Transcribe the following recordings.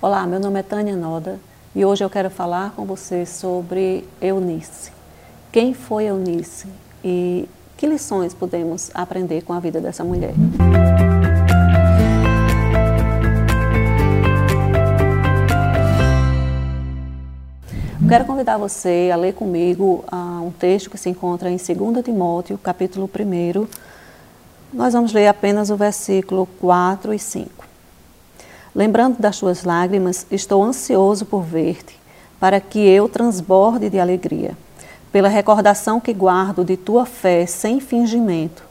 Olá, meu nome é Tânia Noda e hoje eu quero falar com você sobre Eunice. Quem foi Eunice e que lições podemos aprender com a vida dessa mulher? Quero convidar você a ler comigo uh, um texto que se encontra em 2 Timóteo, capítulo 1. Nós vamos ler apenas o versículo 4 e 5. Lembrando das tuas lágrimas, estou ansioso por ver-te, para que eu transborde de alegria, pela recordação que guardo de tua fé sem fingimento,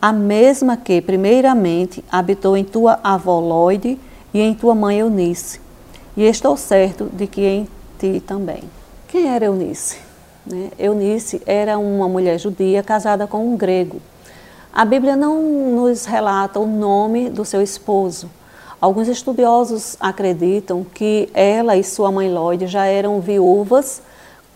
a mesma que, primeiramente, habitou em tua avó Loide e em tua mãe Eunice, e estou certo de que em ti também. Quem era Eunice? Né? Eunice era uma mulher judia casada com um grego. A Bíblia não nos relata o nome do seu esposo. Alguns estudiosos acreditam que ela e sua mãe Lloyd já eram viúvas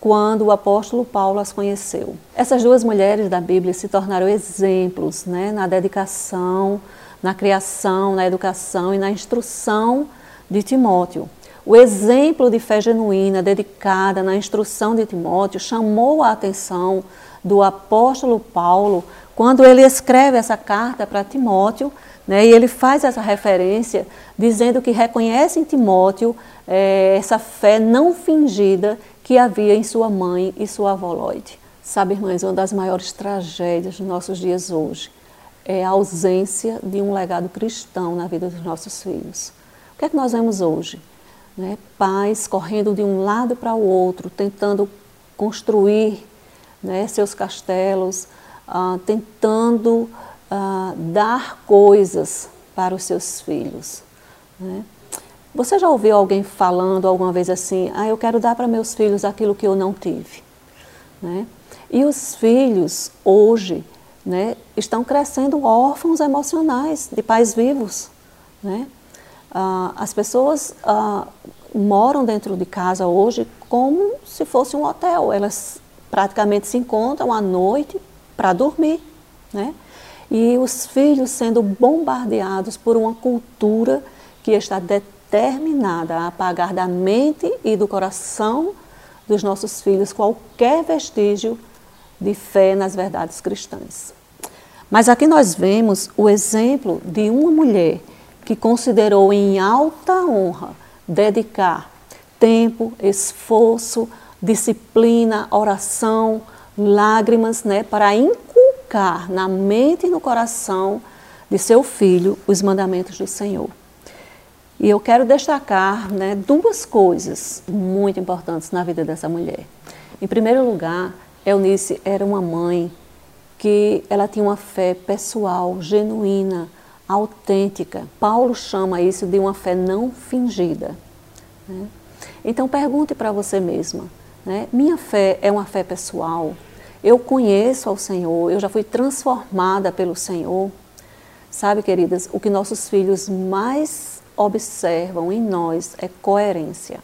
quando o apóstolo Paulo as conheceu. Essas duas mulheres da Bíblia se tornaram exemplos né, na dedicação, na criação, na educação e na instrução de Timóteo. O exemplo de fé genuína dedicada na instrução de Timóteo chamou a atenção do apóstolo Paulo quando ele escreve essa carta para Timóteo, né, e ele faz essa referência dizendo que reconhece em Timóteo é, essa fé não fingida que havia em sua mãe e sua avó Lloyd. Sabe, irmãs, uma das maiores tragédias dos nossos dias hoje é a ausência de um legado cristão na vida dos nossos filhos. O que é que nós vemos hoje? né? pais correndo de um lado para o outro, tentando construir né, seus castelos, ah, tentando ah, dar coisas para os seus filhos. Né? Você já ouviu alguém falando alguma vez assim, ah, eu quero dar para meus filhos aquilo que eu não tive? Né? E os filhos, hoje, né, estão crescendo órfãos emocionais de pais vivos. Né? Ah, as pessoas ah, moram dentro de casa hoje como se fosse um hotel. Elas praticamente se encontram à noite para dormir, né? E os filhos sendo bombardeados por uma cultura que está determinada a apagar da mente e do coração dos nossos filhos qualquer vestígio de fé nas verdades cristãs. Mas aqui nós vemos o exemplo de uma mulher que considerou em alta honra dedicar tempo, esforço, disciplina, oração, lágrimas, né, para inculcar na mente e no coração de seu filho os mandamentos do Senhor. E eu quero destacar né, duas coisas muito importantes na vida dessa mulher. Em primeiro lugar, Eunice era uma mãe que ela tinha uma fé pessoal, genuína, autêntica. Paulo chama isso de uma fé não fingida. Né? Então pergunte para você mesma: né? minha fé é uma fé pessoal? Eu conheço ao Senhor, eu já fui transformada pelo Senhor. Sabe, queridas, o que nossos filhos mais observam em nós é coerência.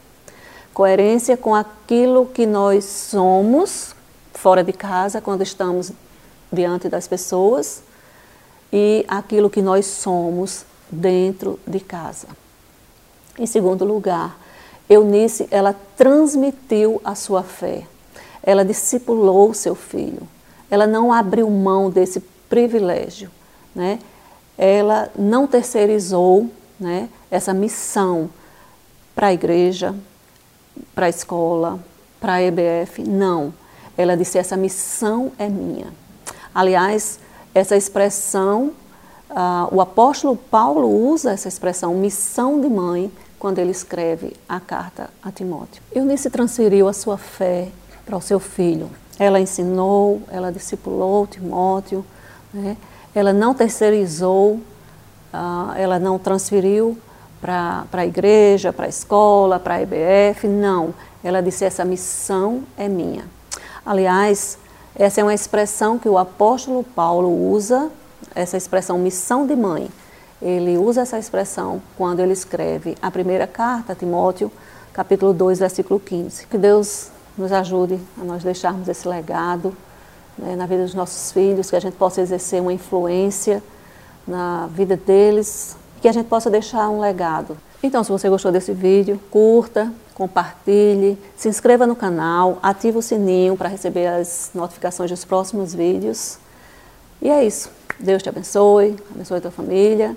Coerência com aquilo que nós somos fora de casa, quando estamos diante das pessoas, e aquilo que nós somos dentro de casa. Em segundo lugar, Eunice, ela transmitiu a sua fé. Ela discipulou seu filho. Ela não abriu mão desse privilégio, né? Ela não terceirizou, né, essa missão para a igreja, para a escola, para a EBF, não. Ela disse essa missão é minha. Aliás, essa expressão, uh, o apóstolo Paulo usa essa expressão, missão de mãe, quando ele escreve a carta a Timóteo. Eunice transferiu a sua fé para o seu filho. Ela ensinou, ela discipulou Timóteo, né? ela não terceirizou, uh, ela não transferiu para a igreja, para a escola, para a IBF, não. Ela disse: essa missão é minha. Aliás, essa é uma expressão que o apóstolo Paulo usa, essa expressão missão de mãe. Ele usa essa expressão quando ele escreve a primeira carta a Timóteo, capítulo 2, versículo 15. Que Deus nos ajude a nós deixarmos esse legado né, na vida dos nossos filhos, que a gente possa exercer uma influência na vida deles, que a gente possa deixar um legado Então, se você gostou desse vídeo, curta, compartilhe, se inscreva no canal, ative o sininho para receber as notificações dos próximos vídeos. E é isso. Deus te abençoe, abençoe a tua família